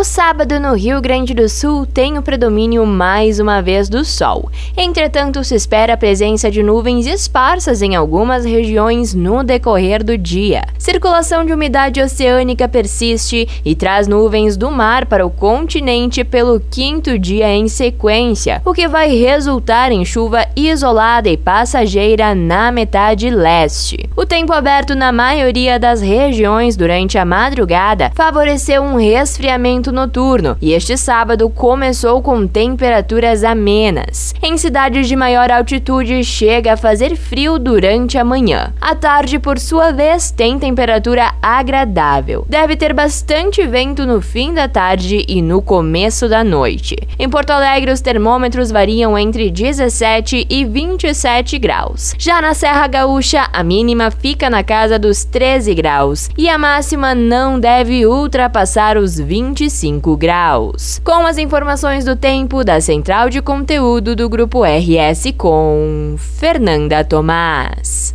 O sábado no Rio Grande do Sul tem o predomínio mais uma vez do sol. Entretanto, se espera a presença de nuvens esparsas em algumas regiões no decorrer do dia. Circulação de umidade oceânica persiste e traz nuvens do mar para o continente pelo quinto dia em sequência, o que vai resultar em chuva isolada e passageira na metade leste. O tempo aberto na maioria das regiões durante a madrugada favoreceu um resfriamento noturno e este sábado começou com temperaturas amenas. Em cidades de maior altitude, chega a fazer frio durante a manhã. A tarde, por sua vez, tem temperatura agradável. Deve ter bastante vento no fim da tarde e no começo da noite. Em Porto Alegre, os termômetros variam entre 17 e 27 graus. Já na Serra Gaúcha, a mínima fica na casa dos 13 graus e a máxima não deve ultrapassar os 25 25 graus. Com as informações do tempo da Central de Conteúdo do Grupo RS com Fernanda Tomás.